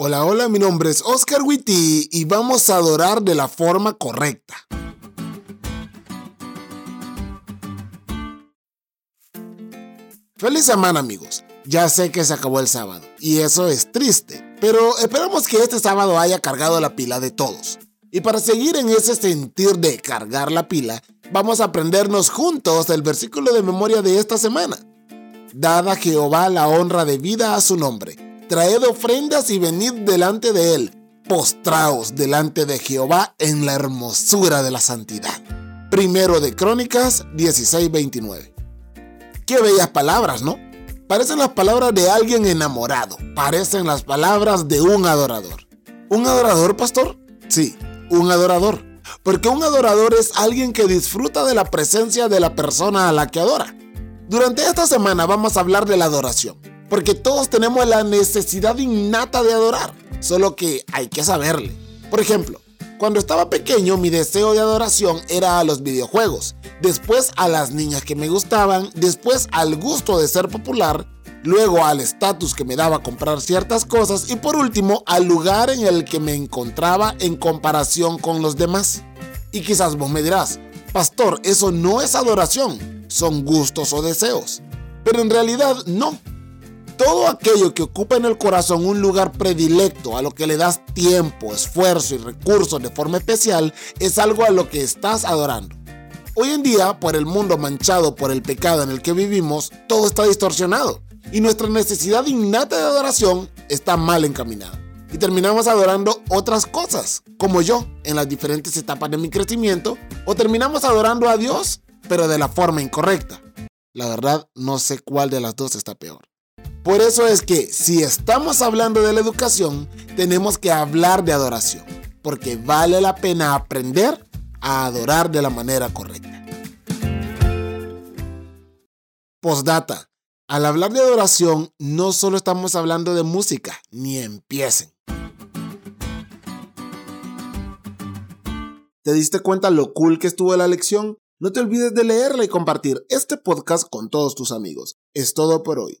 Hola, hola, mi nombre es Oscar Witty y vamos a adorar de la forma correcta. Feliz semana amigos. Ya sé que se acabó el sábado y eso es triste, pero esperamos que este sábado haya cargado la pila de todos. Y para seguir en ese sentir de cargar la pila, vamos a aprendernos juntos el versículo de memoria de esta semana. Dada Jehová la honra de vida a su nombre traed ofrendas y venid delante de él, postraos delante de Jehová en la hermosura de la santidad. Primero de Crónicas 16:29. Qué bellas palabras, ¿no? Parecen las palabras de alguien enamorado, parecen las palabras de un adorador. ¿Un adorador, pastor? Sí, un adorador. Porque un adorador es alguien que disfruta de la presencia de la persona a la que adora. Durante esta semana vamos a hablar de la adoración. Porque todos tenemos la necesidad innata de adorar, solo que hay que saberle. Por ejemplo, cuando estaba pequeño mi deseo de adoración era a los videojuegos, después a las niñas que me gustaban, después al gusto de ser popular, luego al estatus que me daba comprar ciertas cosas y por último al lugar en el que me encontraba en comparación con los demás. Y quizás vos me dirás, pastor, eso no es adoración, son gustos o deseos. Pero en realidad no, todo aquello que ocupa en el corazón un lugar predilecto, a lo que le das tiempo, esfuerzo y recursos de forma especial, es algo a lo que estás adorando. Hoy en día, por el mundo manchado por el pecado en el que vivimos, todo está distorsionado y nuestra necesidad innata de adoración está mal encaminada. Y terminamos adorando otras cosas, como yo, en las diferentes etapas de mi crecimiento, o terminamos adorando a Dios, pero de la forma incorrecta. La verdad, no sé cuál de las dos está peor. Por eso es que si estamos hablando de la educación, tenemos que hablar de adoración, porque vale la pena aprender a adorar de la manera correcta. Postdata. Al hablar de adoración, no solo estamos hablando de música, ni empiecen. ¿Te diste cuenta lo cool que estuvo la lección? No te olvides de leerla y compartir este podcast con todos tus amigos. Es todo por hoy